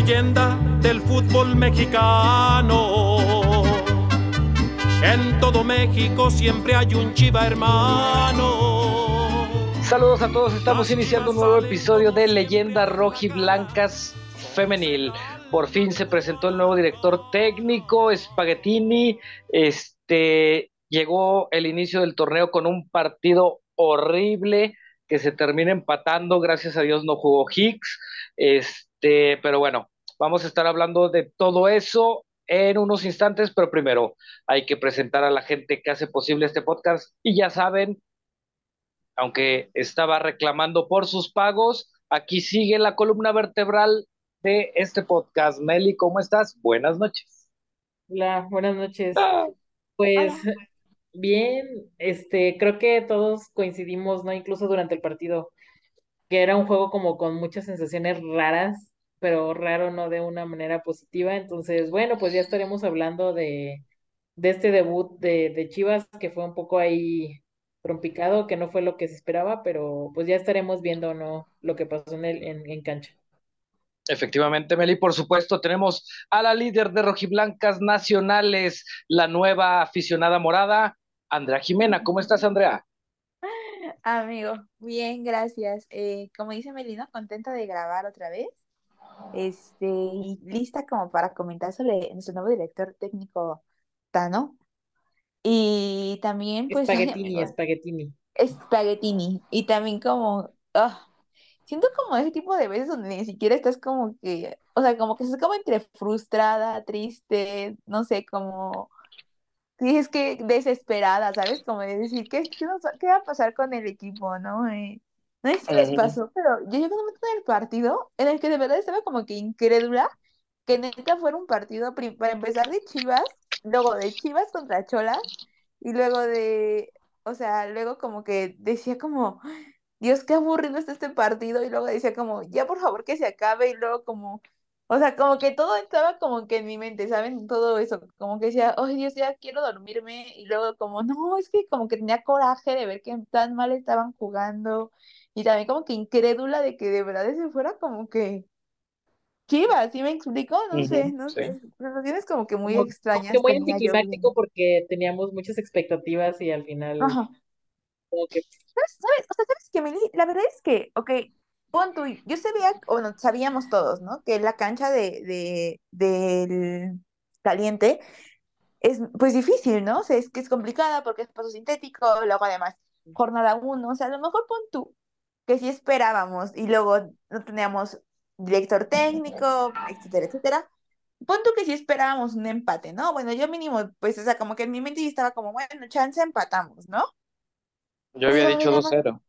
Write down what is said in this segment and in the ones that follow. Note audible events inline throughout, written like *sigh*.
leyenda del fútbol mexicano. En todo México siempre hay un chiva hermano. Saludos a todos, estamos iniciando un nuevo episodio de Leyenda Rojiblancas Femenil. Por fin se presentó el nuevo director técnico, Spaghettini. Este llegó el inicio del torneo con un partido horrible que se termina empatando. Gracias a Dios no jugó Hicks. Este, pero bueno, vamos a estar hablando de todo eso en unos instantes, pero primero hay que presentar a la gente que hace posible este podcast. Y ya saben, aunque estaba reclamando por sus pagos, aquí sigue la columna vertebral de este podcast. Meli, ¿cómo estás? Buenas noches. Hola, buenas noches. Ah. Pues bien, este, creo que todos coincidimos, ¿no? Incluso durante el partido, que era un juego como con muchas sensaciones raras, pero raro no de una manera positiva. Entonces, bueno, pues ya estaremos hablando de, de este debut de, de Chivas, que fue un poco ahí trompicado, que no fue lo que se esperaba, pero pues ya estaremos viendo, ¿no? Lo que pasó en, el, en, en cancha. Efectivamente, Meli, por supuesto, tenemos a la líder de Rojiblancas Nacionales, la nueva aficionada morada, Andrea Jimena. ¿Cómo estás, Andrea? Amigo, bien, gracias. Eh, como dice Melina, contenta de grabar otra vez. Este, y lista como para comentar sobre nuestro nuevo director técnico, Tano. Y también, pues. *laughs* Spaghettini, Spaghettini. Spaghettini. Y también como. Ah, siento como ese tipo de veces donde ni siquiera estás como que, o sea, como que estás como entre frustrada, triste, no sé, como, sí, es que desesperada, ¿sabes? Como de decir, ¿qué, qué, qué va a pasar con el equipo, no? Eh, no sé si les pasó, pero yo llegué a un momento del partido en el que de verdad estaba como que incrédula que neta fuera un partido para empezar de Chivas, luego de Chivas contra Cholas, y luego de, o sea, luego como que decía como, Dios, qué aburrido está este partido. Y luego decía como, ya por favor que se acabe. Y luego como, o sea, como que todo estaba como que en mi mente, ¿saben? Todo eso, como que decía, oh Dios, ya quiero dormirme. Y luego como, no, es que como que tenía coraje de ver que tan mal estaban jugando. Y también como que incrédula de que de verdad ese fuera como que Chivas, ¿sí me explico? No sé, no sé. Pero tienes como que muy extrañas. Como que muy anticlimático porque teníamos muchas expectativas y al final como que ¿Sabes? ¿Sabes? O sea, ¿sabes qué, Meli? La verdad es que, ok, pon tú, yo sabía, o no, sabíamos todos, ¿no? Que la cancha de, de, del caliente es, pues, difícil, ¿no? O sea, es que es complicada porque es paso sintético, luego además, jornada uno, o sea, a lo mejor pon tú, que sí esperábamos, y luego no teníamos director técnico, etcétera, etcétera. Pon tú que sí esperábamos un empate, ¿no? Bueno, yo mínimo, pues, o sea, como que en mi mente estaba como, bueno, chance empatamos, ¿no? Yo había dicho 2-0.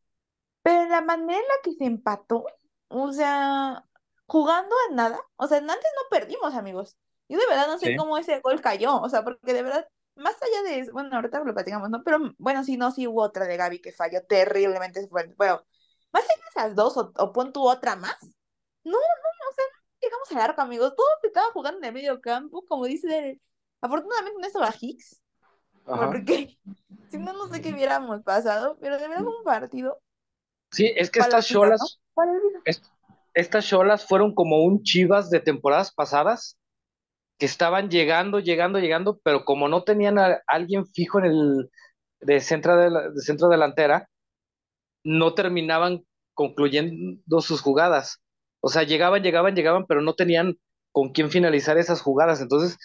Pero la manera en la que se empató, o sea, jugando a nada, o sea, antes no perdimos, amigos. Yo de verdad no sé cómo ese gol cayó, o sea, porque de verdad, más allá de eso, bueno, ahorita lo platicamos, ¿no? Pero bueno, sí, no, sí hubo otra de Gaby que falló terriblemente. Bueno, más allá de esas dos, o, pon tu otra más. No, no, o sea, llegamos al arco, amigos. Todos estaban jugando en el medio campo, como dice, afortunadamente no estaba Hicks, porque *laughs* si no, no sé qué hubiéramos pasado, pero de verdad fue un partido. Sí, es que estas cholas, estas cholas fueron como un chivas de temporadas pasadas, que estaban llegando, llegando, llegando, pero como no tenían a alguien fijo en el de centro, de, de centro delantera, no terminaban concluyendo sus jugadas. O sea, llegaban, llegaban, llegaban, pero no tenían con quién finalizar esas jugadas. Entonces,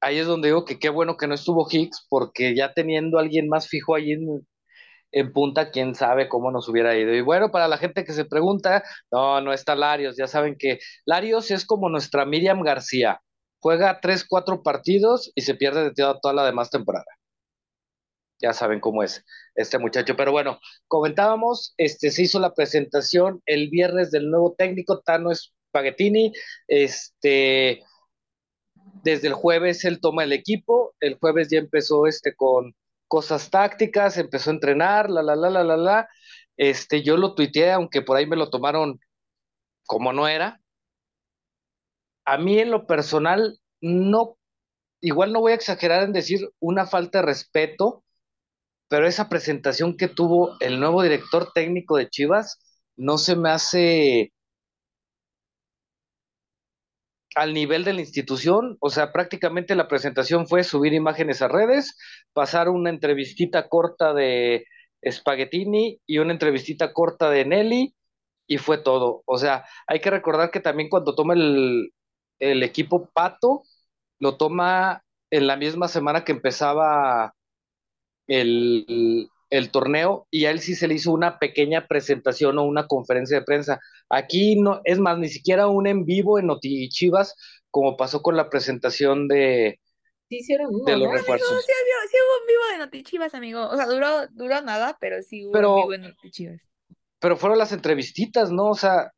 ahí es donde digo que qué bueno que no estuvo Hicks, porque ya teniendo a alguien más fijo ahí en, en, punta, quién sabe cómo nos hubiera ido. Y bueno, para la gente que se pregunta, no, no está Larios, ya saben que Larios es como nuestra Miriam García, juega tres, cuatro partidos y se pierde de toda, la demás temporada. Ya saben cómo es este muchacho. Pero bueno, comentábamos, este, se hizo la presentación el viernes del nuevo técnico, Tano Spaghettini, este, desde el jueves él toma el equipo, el jueves ya empezó este con cosas tácticas, empezó a entrenar, la, la, la, la, la, la. Este, yo lo tuiteé, aunque por ahí me lo tomaron como no era. A mí en lo personal, no, igual no voy a exagerar en decir una falta de respeto, pero esa presentación que tuvo el nuevo director técnico de Chivas no se me hace al nivel de la institución, o sea, prácticamente la presentación fue subir imágenes a redes, pasar una entrevistita corta de Spaghettini y una entrevistita corta de Nelly y fue todo. O sea, hay que recordar que también cuando toma el, el equipo Pato, lo toma en la misma semana que empezaba el, el torneo y a él sí se le hizo una pequeña presentación o una conferencia de prensa. Aquí no, es más, ni siquiera un en vivo en Noti Chivas, como pasó con la presentación de, sí hicieron de los refuerzos. sí, sí, hubo un vivo de Noti Chivas, amigo. O sea, duró, duró nada, pero sí hubo Pero- un vivo de Noti Chivas. Pero fueron las entrevistitas, ¿no? O sea,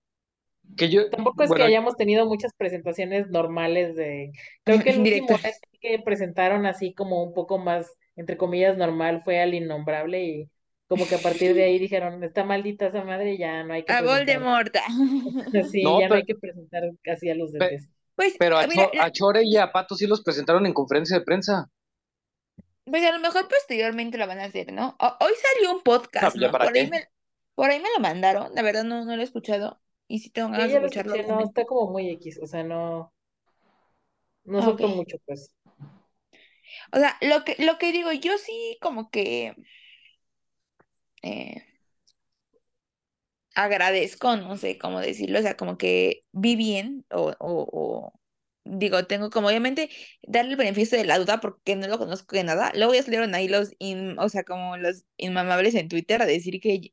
que yo... Tampoco es bueno, que hayamos tenido muchas presentaciones normales de... Creo *laughs* que el último que presentaron así como un poco más, entre comillas, normal fue al Innombrable y como que a partir de ahí *laughs* dijeron, está maldita esa madre y ya no hay que A. Voldemort. *laughs* Sí, No, ya no hay que presentar casi a los Pe- DTs. Pues, Pero a, mira, Cho- la- a Chore y a Pato sí los presentaron en conferencia de prensa. pues a lo mejor posteriormente lo van a hacer, ¿no? O- hoy salió un podcast, Ah, ¿ya ¿no? para Por ahí me, por ahí me lo mandaron, la verdad no, no lo he escuchado. Y sí tengo ganas Sí, de escucharlo. escuché, no, está como muy X, o sea, no, no Ah, soltó ok. mucho, pues. O sea, lo que, lo que digo, yo sí como que eh, agradezco, no sé cómo decirlo, o sea, como que vi bien o, o, o digo, tengo como obviamente darle el beneficio de la duda porque no lo conozco de nada. Luego ya salieron ahí los, in- o sea, como los inmamables en Twitter a decir que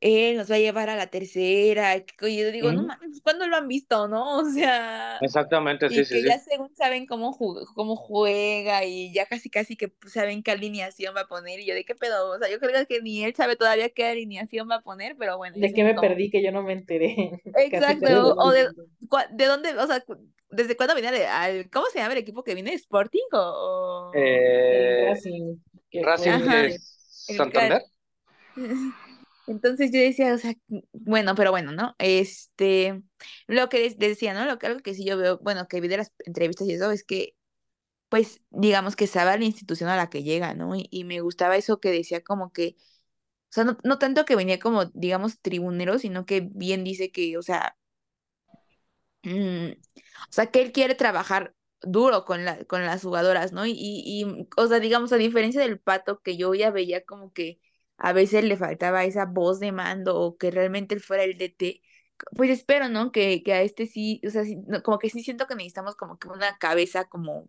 él nos va a llevar a la tercera. que yo digo, no mames, ¿cuándo lo han visto, no? O sea... Exactamente, sí, Y sí, que sí. ya según saben cómo, ju- cómo juega y ya casi casi que pues, saben qué alineación va a poner. Y yo de qué pedo, o sea, yo creo que ni él sabe todavía qué alineación va a poner, pero bueno. ¿De qué me como- perdí que yo no me enteré? *laughs* Exacto, o de, de dónde, o sea, ¿desde cuándo viene al, ¿cómo se llama el equipo que viene? ¿Sporting o...? Eh, Racing, Racing Ajá. de El Santander. *laughs* *laughs* Entonces yo decía, o sea, bueno, pero bueno, ¿no? Este, lo que decía, ¿no? Lo que algo que sí yo veo, bueno, que vi de las entrevistas y eso es que, pues, digamos que sabe la institución a la que llega, ¿no? Y, y me gustaba eso que decía como que, o sea, no, no tanto que venía como, digamos, tribunero, sino que bien dice que, o sea, mm, o sea, que él quiere trabajar duro con la, con las jugadoras, ¿no? Y, y, y, o sea, digamos, a diferencia del pato que yo ya veía como que a veces le faltaba esa voz de mando o que realmente él fuera el DT, pues espero, ¿no? Que, que a este sí, o sea, sí, como que sí siento que necesitamos como que una cabeza como,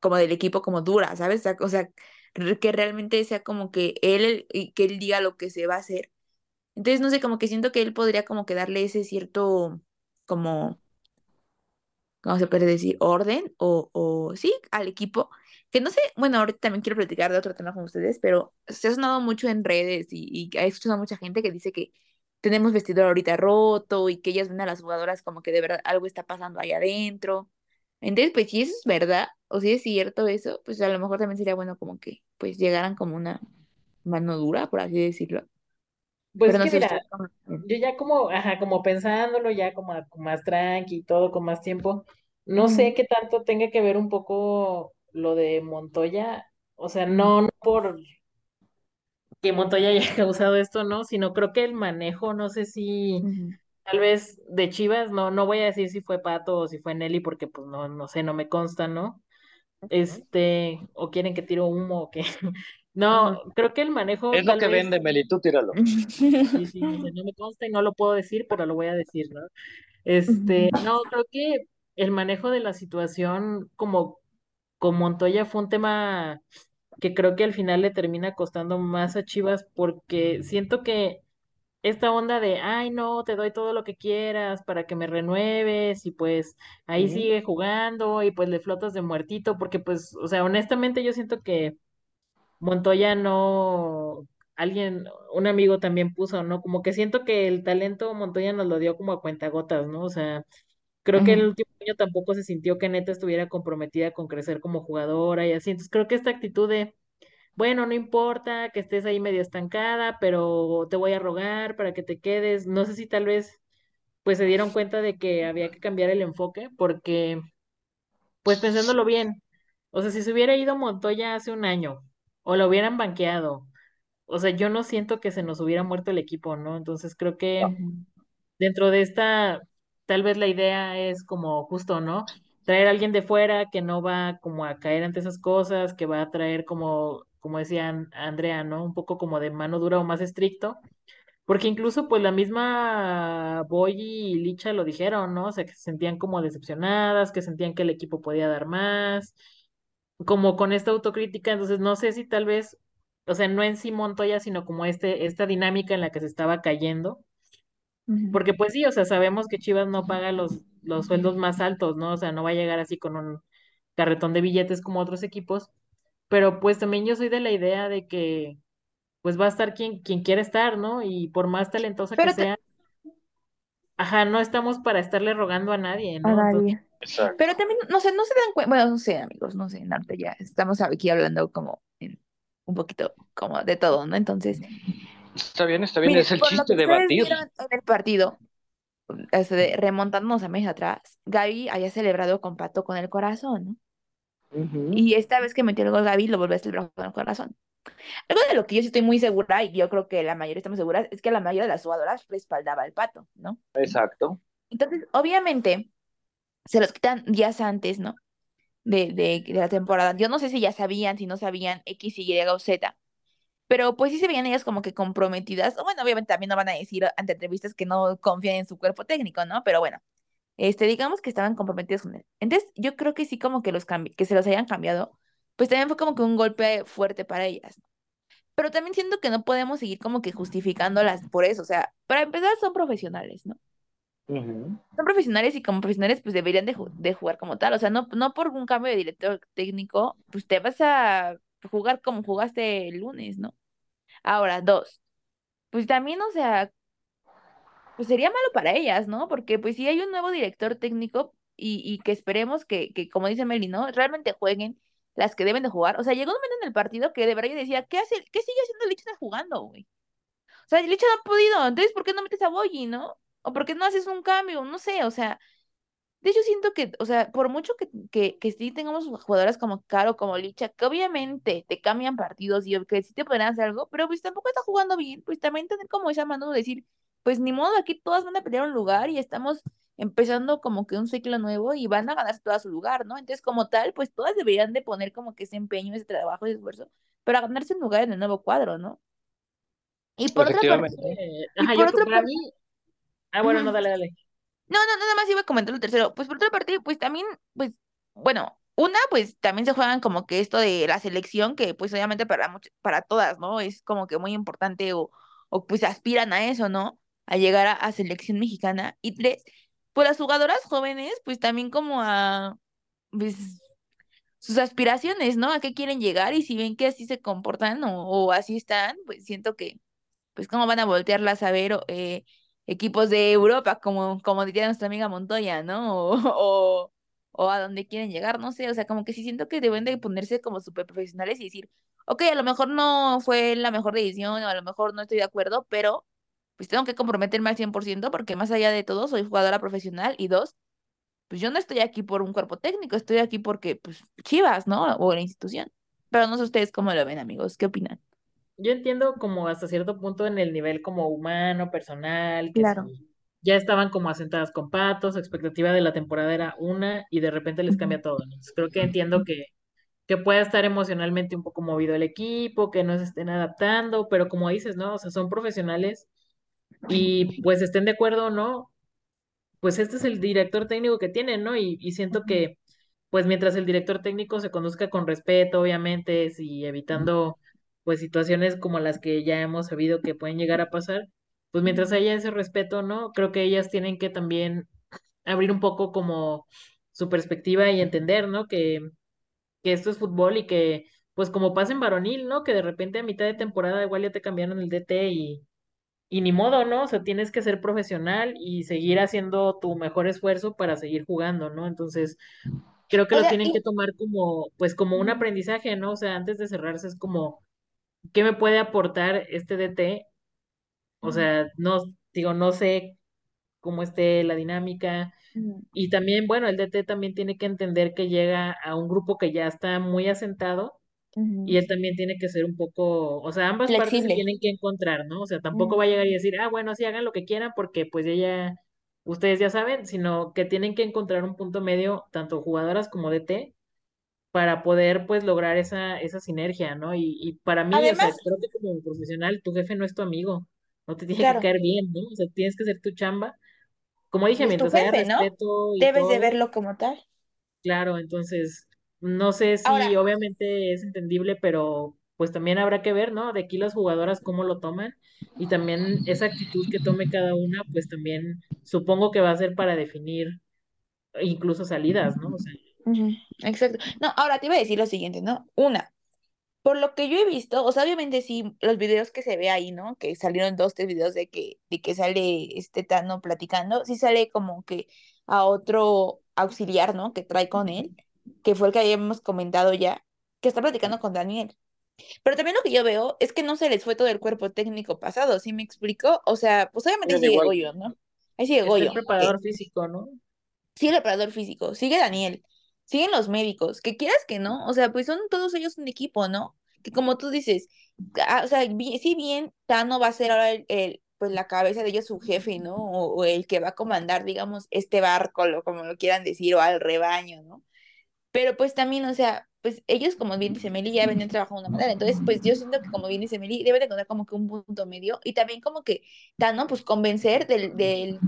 como del equipo como dura, ¿sabes? O sea, que realmente sea como que él, que él diga lo que se va a hacer. Entonces, no sé, como que siento que él podría como que darle ese cierto, como ¿cómo se puede decir? Orden o, o sí, al equipo. Que no sé, bueno, ahorita también quiero platicar de otro tema con ustedes, pero se ha sonado mucho en redes y, y he escuchado a mucha gente que dice que tenemos vestidor ahorita roto y que ellas ven a las jugadoras como que de verdad algo está pasando ahí adentro. Entonces, pues si eso es verdad o si es cierto eso, pues a lo mejor también sería bueno como que pues llegaran como una mano dura, por así decirlo. Pues Pero no que sé mira, yo ya como, ajá, como pensándolo, ya como más tranqui y todo, con más tiempo, no sé qué tanto tenga que ver un poco lo de Montoya, o sea, no, no por que Montoya *laughs* haya causado esto, ¿no? Sino creo que el manejo, no sé si tal vez de Chivas, no, no voy a decir si fue Pato o si fue Nelly, porque pues no, no sé, no me consta, ¿no? Este, o quieren que tiro humo o qué. *laughs* No, creo que el manejo Es lo que vez, vende, Meli, tú tíralo. *laughs* sí, sí, no me consta y no lo puedo decir, pero lo voy a decir, ¿no? Este, no, creo que el manejo de la situación como con Montoya fue un tema que creo que al final le termina costando más a Chivas porque siento que esta onda de, ay, no, te doy todo lo que quieras para que me renueves y pues ahí sigue jugando y pues le flotas de muertito porque pues, o sea, honestamente yo siento que Montoya no, alguien, un amigo también puso, ¿no? Como que siento que el talento Montoya nos lo dio como a cuentagotas, ¿no? O sea, creo que el último año tampoco se sintió que neta estuviera comprometida con crecer como jugadora y así. Entonces creo que esta actitud de, bueno, no importa que estés ahí medio estancada, pero te voy a rogar para que te quedes. No sé si tal vez pues se dieron cuenta de que había que cambiar el enfoque porque pues pensándolo bien, o sea, si se hubiera ido Montoya hace un año o lo hubieran banqueado, o sea, yo no siento que se nos hubiera muerto el equipo, ¿no? Entonces creo que dentro de esta tal vez la idea es como justo, ¿no? Traer a alguien de fuera que no va como a caer ante esas cosas, que va a traer como, como decían Andrea, ¿no? Un poco como de mano dura o más estricto. Porque incluso pues la misma Boy y Licha lo dijeron, ¿no? O sea, que se sentían como decepcionadas, que sentían que el equipo podía dar más, como con esta autocrítica, entonces no sé si tal vez, o sea, no en sí Montoya, sino como este, esta dinámica en la que se estaba cayendo, porque pues sí, o sea, sabemos que Chivas no paga los, los sueldos más altos, ¿no? O sea, no va a llegar así con un carretón de billetes como otros equipos, pero pues también yo soy de la idea de que pues va a estar quien, quien quiera estar, ¿no? Y por más talentosa que sea, ajá, no estamos para estarle rogando a nadie, ¿no? A nadie. Pero también, no sé, no se dan cuenta, bueno, no sé, amigos, no sé, Narta, ya estamos aquí hablando como en, un poquito como de todo, ¿no? Entonces. Está bien, está bien, es el chiste de debatir. En el partido, este, remontándonos a meses atrás, Gaby haya celebrado con Pato con el corazón, ¿no? Y esta vez que metió el gol Gaby, lo volvió a celebrar con el corazón. Algo de lo que yo sí estoy muy segura, y yo creo que la mayoría estamos seguras, es que la mayoría de las jugadoras respaldaba al Pato, ¿no? Exacto. Entonces, obviamente, se los quitan días antes, ¿no? De, de, la temporada. Yo no sé si ya sabían, si no sabían X, Y o Z, pero pues sí se veían ellas como que comprometidas. Bueno, obviamente también no van a decir ante entrevistas que no confían en su cuerpo técnico, ¿no? Pero bueno, este, digamos que estaban comprometidas con él. Entonces, yo creo que sí como que los que se los hayan cambiado, pues también fue como que un golpe fuerte para ellas. Pero también siento que no podemos seguir como que justificándolas por eso. O sea, para empezar son profesionales, ¿no? Son profesionales y como profesionales pues deberían de, de, jugar como tal. O sea, no, no por un cambio de director técnico, pues te vas a jugar como jugaste el lunes, ¿no? Ahora, dos. Pues también, o sea, pues sería malo para ellas, ¿no? Porque pues si hay un nuevo director técnico y, y que esperemos que, que, como dice Meli, ¿no? Realmente jueguen las que deben de jugar. O sea, llegó un momento en el partido que de verdad yo decía, ¿qué hace, qué sigue haciendo Licha jugando, güey? O sea, Licha no ha podido, entonces ¿por qué no metes a Boyi, no? O por qué no haces un cambio, no sé, o sea, de hecho siento que, o sea, por mucho que, que, que sí tengamos jugadoras como Caro, como Licha, que obviamente te cambian partidos y que sí te podrían hacer algo, pero pues tampoco está jugando bien, pues también tener como esa mano de decir, pues ni modo, aquí todas van a pelear un lugar y estamos empezando como que un ciclo nuevo y van a ganarse todo a su lugar, ¿no? Entonces, como tal, pues todas deberían de poner como que ese empeño, ese trabajo y esfuerzo para ganarse un lugar en el nuevo cuadro, ¿no? Y por otra parte, Ajá, por otra parte, Ah, bueno, no, dale, dale. No, no, nada más iba a comentar el tercero. Pues por otra parte, pues también, pues, bueno, una, pues también se juegan como que esto de la selección, que pues obviamente para para todas, ¿no? Es como que muy importante o, o pues aspiran a eso, ¿no? A llegar a selección mexicana. Y tres, pues las jugadoras jóvenes, pues también como a pues, sus aspiraciones, ¿no? A qué quieren llegar y si ven que así se comportan o, así están, pues siento que, pues cómo van a voltearlas a ver eh, equipos de Europa, como, como diría nuestra amiga Montoya, ¿no? *laughs* O, o, a dónde quieren llegar, no sé, o sea, como que sí siento que deben de ponerse como súper profesionales y decir, ok, a lo mejor no fue la mejor decisión o a lo mejor no estoy de acuerdo, pero pues tengo que comprometerme al 100% porque más allá de todo soy jugadora profesional y dos, pues yo no estoy aquí por un cuerpo técnico, estoy aquí porque, pues, Chivas, ¿no? O la institución. Pero no sé ustedes cómo lo ven, amigos, ¿qué opinan? Yo entiendo como hasta cierto punto en el nivel como humano, personal, que claro. ya estaban como asentadas con patos, expectativa de la temporada era una y de repente les cambia todo. Entonces, creo que entiendo que, que pueda estar emocionalmente un poco movido el equipo, que no se estén adaptando, pero como dices, ¿no? O sea, son profesionales y *clears throat* pues estén de acuerdo o no, pues este es el director técnico que tienen, ¿no? Y, siento que, pues mientras el director técnico se conduzca con respeto, obviamente, y evitando, pues situaciones como las que ya hemos sabido que pueden llegar a pasar, pues mientras haya ese respeto, ¿no? Creo que ellas tienen que también abrir un poco como su perspectiva y entender, ¿no? Que, que esto es fútbol y que, pues como pasa en varonil, ¿no? Que de repente a mitad de temporada igual ya te cambiaron el DT y y ni modo, ¿no? O sea, tienes que ser profesional y seguir haciendo tu mejor esfuerzo para seguir jugando, ¿no? Entonces, creo que lo tienen que tomar como, pues, como un aprendizaje, ¿no? O sea, antes de cerrarse es como, ¿qué me puede aportar este DT? O sea, no, digo, no sé cómo esté la dinámica. Y también, bueno, el DT también tiene que entender que llega a un grupo que ya está muy asentado y él también tiene que ser un poco, o sea, ambas partes se tienen que encontrar, ¿no? O sea, tampoco va a llegar y decir, ah, bueno, sí, hagan lo que quieran porque pues ella ustedes ya saben, sino que tienen que encontrar un punto medio, tanto jugadoras como DT, para poder pues lograr esa, esa sinergia, ¿no? Y, y para mí, o sea, creo que como profesional, tu jefe no es tu amigo, no te tiene que caer bien, ¿no? O sea, tienes que hacer tu chamba. Como dije, mientras haya respeto y Debes de verlo como tal. Claro, entonces, no sé si obviamente es entendible, pero pues también habrá que ver, ¿no? De aquí las jugadoras cómo lo toman y también esa actitud que tome cada una, pues también supongo que va a ser para definir incluso salidas, ¿no? O sea, Exacto. No, ahora te iba a decir lo siguiente, ¿no? Una, por lo que yo he visto, o sea, obviamente sí, los videos que se ve ahí, ¿no? Que salieron dos, tres videos de que, de que sale este Tano platicando, sí sale como que a otro auxiliar, ¿no? Que trae con él, que fue el que habíamos comentado ya, que está platicando con Daniel. Pero también lo que yo veo es que no se les fue todo el cuerpo técnico pasado, ¿sí me explico? O sea, pues obviamente sigue Goyo, ¿no? Ahí sigue Goyo. el preparador físico, ¿no? Sigue el preparador físico, sigue Daniel, siguen los médicos, que quieras que no, o sea, pues son todos ellos un equipo, ¿no? Que como tú dices, ah, o sea, si bien Tano va a ser ahora el, pues la cabeza de ellos su jefe, ¿no? O, el que va a comandar, digamos, este barco, lo, como lo quieran decir, o al rebaño, ¿no? Pero pues también, o sea, pues ellos, como bien dice Meli, ya venían trabajando de una manera. Entonces, pues yo siento que, como bien dice Meli, debe de encontrar como que un punto medio y también como que, Tano, pues convencer del, del,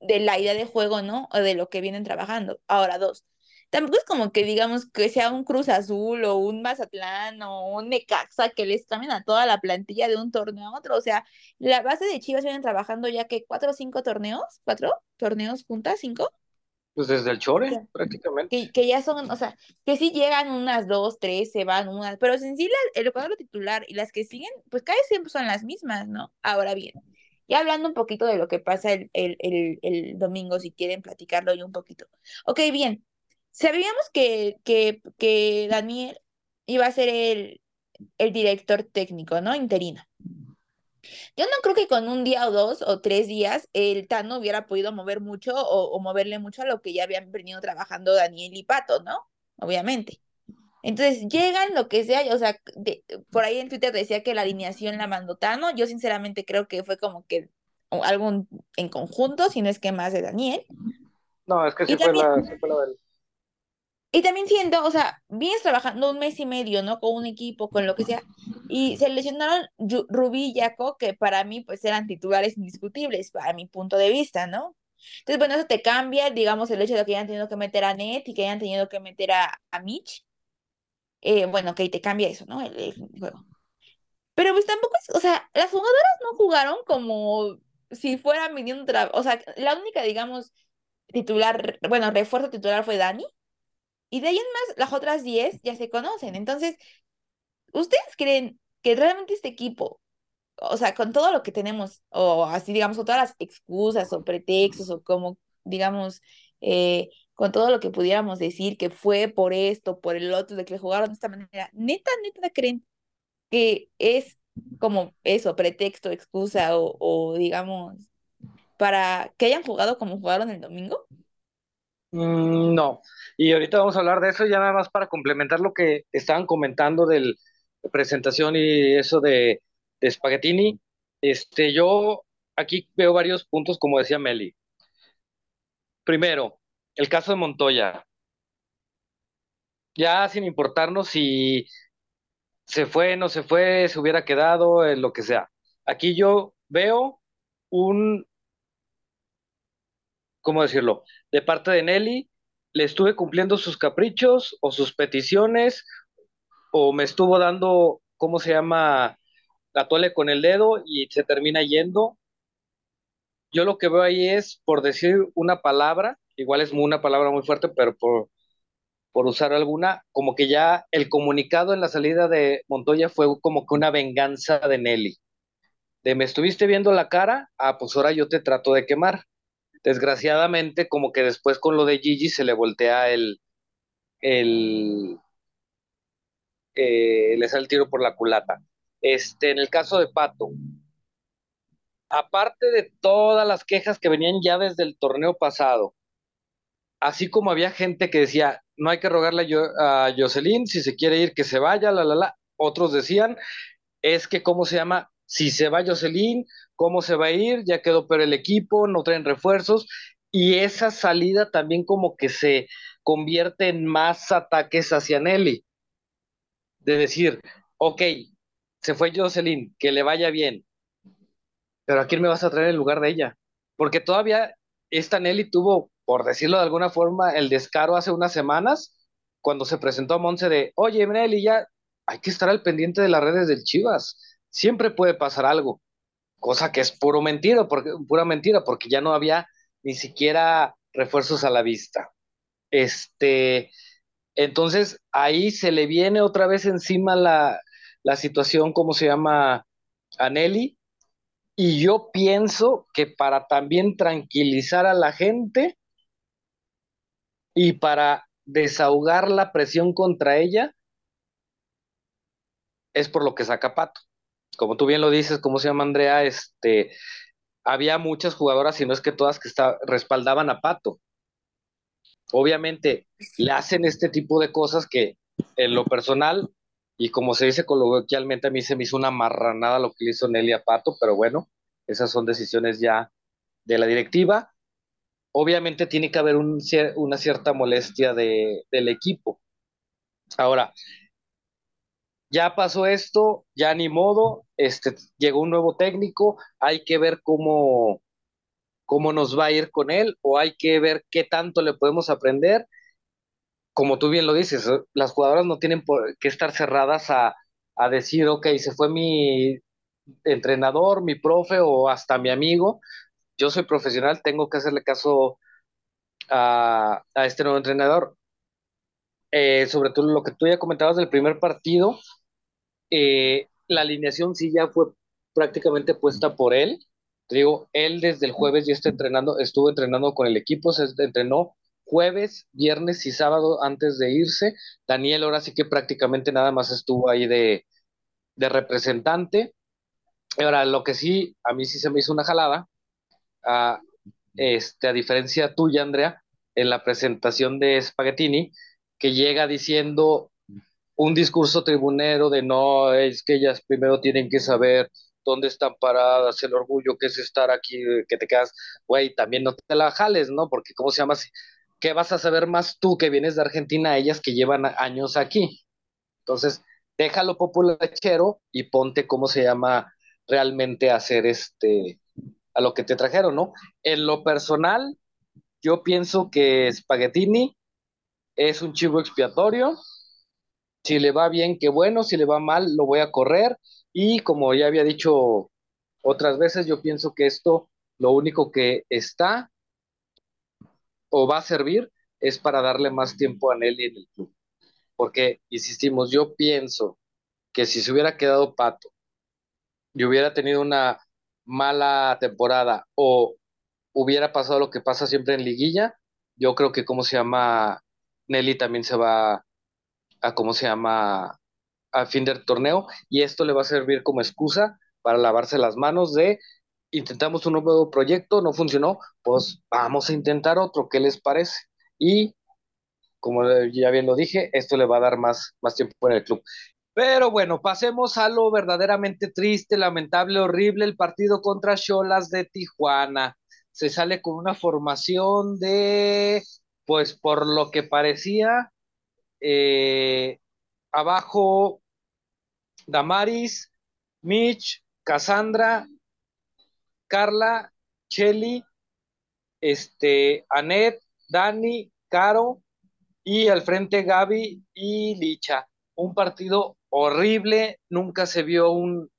de la idea de juego, ¿no? O de lo que vienen trabajando. Ahora, dos, tampoco es como que digamos que sea un Cruz Azul o un Mazatlán o un Necaxa que les cambien a toda la plantilla de un torneo a otro. O sea, la base de Chivas vienen trabajando ya que cuatro o cinco torneos, cuatro torneos juntas, cinco. Pues desde el Chore, prácticamente. Que, ya son, o sea, que sí llegan unas dos, tres, se van unas, pero en sí el cuadro titular y las que siguen, pues casi siempre son las mismas, ¿no? Ahora bien, ya hablando un poquito de lo que pasa el, el, el, el domingo, si quieren platicarlo yo un poquito. Ok, bien, sabíamos que, que, que Daniel iba a ser el, el director técnico, ¿no? Interino. Yo no creo que con un día o dos o tres días el Tano hubiera podido mover mucho o, moverle mucho a lo que ya habían venido trabajando Daniel y Pato, ¿no? Obviamente. Entonces llegan lo que sea, o sea, por ahí en Twitter decía que la alineación la mandó Tano, yo sinceramente creo que fue como que algo en conjunto, si no es que más de Daniel. No, es que sí fue, la, fue la del y también siento, o sea, vienes trabajando un mes y medio, ¿no? Con un equipo, con lo que sea, y se lesionaron Rubí y Jaco, que para mí, pues, eran titulares indiscutibles, para mi punto de vista, ¿no? Entonces, bueno, eso te cambia, digamos, el hecho de que hayan tenido que meter a Net y que hayan tenido que meter a, a Mitch. Eh, bueno, que te cambia eso, ¿no? El, juego. Pero pues tampoco es, o sea, las jugadoras no jugaron como si fueran viniendo, o sea, la única, digamos, titular, bueno, refuerzo titular fue Dani, y de ahí en más, las otras 10 ya se conocen. Entonces, ¿ustedes creen que realmente este equipo, o sea, con todo lo que tenemos, o así digamos, con todas las excusas o pretextos, o como, digamos, eh, con todo lo que pudiéramos decir que fue por esto, por el otro, de que jugaron de esta manera, neta, neta, creen que es como eso, pretexto, excusa, o, o digamos, para que hayan jugado como jugaron el domingo? Mm, no, y ahorita vamos a hablar de eso, ya nada más para complementar lo que estaban comentando de presentación y eso de, de. Este, yo aquí veo varios puntos, como decía Meli. Primero, el caso de Montoya. Ya sin importarnos si se fue, no se fue, se hubiera quedado, lo que sea. Aquí yo veo un, ¿cómo decirlo? De parte de Nelly, le estuve cumpliendo sus caprichos o sus peticiones, o me estuvo dando, ¿cómo se llama? La tole con el dedo y se termina yendo. Yo lo que veo ahí es, por decir una palabra, igual es una palabra muy fuerte, pero por, por usar alguna, como que ya el comunicado en la salida de Montoya fue como que una venganza de Nelly. De me estuviste viendo la cara, ah, pues ahora yo te trato de quemar desgraciadamente, como que después con lo de Gigi se le voltea el, el eh, le sale el tiro por la culata. Este, en el caso de Pato, aparte de todas las quejas que venían ya desde el torneo pasado, así como había gente que decía, no hay que rogarle a, a Jocelyn, si se quiere ir, que se vaya, la, la, la, otros decían, es que, ¿cómo se llama? Si se va Jocelyn, ¿cómo se va a ir? Ya quedó peor el equipo, no traen refuerzos. y esa salida también como que se convierte en más ataques hacia Nelly. De decir, ok, se fue Jocelyn, que le vaya bien, pero ¿a quién me vas a traer en lugar de ella? Porque todavía esta Nelly tuvo, por decirlo de alguna forma, el descaro hace unas semanas, cuando se presentó a Monse de, oye, Nelly, ya hay que estar al pendiente de las redes del Chivas, siempre puede pasar algo, cosa que es puro mentira, porque, pura mentira, porque ya no había ni siquiera refuerzos a la vista. Este, entonces ahí se le viene otra vez encima la, la situación, ¿cómo se llama? A Nelly. Y yo pienso que para también tranquilizar a la gente y para desahogar la presión contra ella, es por lo que saca Pato. Como tú bien lo dices, ¿cómo se llama Andrea? Este, había muchas jugadoras, y no es que todas que está, respaldaban a Pato. Obviamente le hacen este tipo de cosas que en lo personal, y como se dice coloquialmente, a mí se me hizo una marranada lo que hizo Nelly a Pato, pero bueno, esas son decisiones ya de la directiva. Obviamente tiene que haber una cierta molestia de, del equipo. Ahora, ya pasó esto, ya ni modo, este, llegó un nuevo técnico, hay que ver cómo, cómo nos va a ir con él o hay que ver qué tanto le podemos aprender. Como tú bien lo dices, eh, las jugadoras no tienen por que estar cerradas a, a decir, ok, se fue mi entrenador, mi profe o hasta mi amigo. Yo soy profesional, tengo que hacerle caso a, a este nuevo entrenador. Eh, sobre todo lo que tú ya comentabas del primer partido, eh, la alineación sí ya fue prácticamente puesta por él. Te digo, él desde el jueves ya está entrenando, estuvo entrenando con el equipo, se entrenó jueves, viernes y sábado antes de irse. Daniel ahora sí que prácticamente nada más estuvo ahí de, de representante. Ahora, lo que sí, a mí sí se me hizo una jalada, a, este, a diferencia tuya, Andrea, en la presentación de Spaghettini, que llega diciendo un discurso tribunero de no, es que ellas primero tienen que saber dónde están paradas, el orgullo que es estar aquí, que te quedas, güey, también no te la jales, ¿no? Porque, ¿cómo se llama? ¿Qué vas a saber más tú que vienes de Argentina, ellas que llevan años aquí? Entonces, déjalo populachero y ponte, ¿cómo se llama? Realmente hacer este, a lo que te trajeron, ¿no? En lo personal, yo pienso que Spaghettini es un chivo expiatorio, si le va bien, qué bueno, si le va mal, lo voy a correr. Y como ya había dicho otras veces, yo pienso que esto lo único que está o va a servir es para darle más tiempo a Nelly en el club. Porque, insistimos, yo pienso que si se hubiera quedado Pato y hubiera tenido una mala temporada o hubiera pasado lo que pasa siempre en liguilla, yo creo que, ¿cómo se llama? Nelly también se va a cómo se llama al fin del torneo y esto le va a servir como excusa para lavarse las manos de intentamos un nuevo proyecto, no funcionó, pues vamos a intentar otro, ¿qué les parece? Y como ya bien lo dije, esto le va a dar más, más tiempo en el club. Pero bueno, pasemos a lo verdaderamente triste, lamentable, horrible, el partido contra Cholas de Tijuana. Se sale con una formación de, pues por lo que parecía, eh, abajo Damaris, Mitch, Cassandra, Carla, Chelly, este, Anet, Dani, Caro y al frente Gaby y Licha. Un partido horrible, nunca se vio un,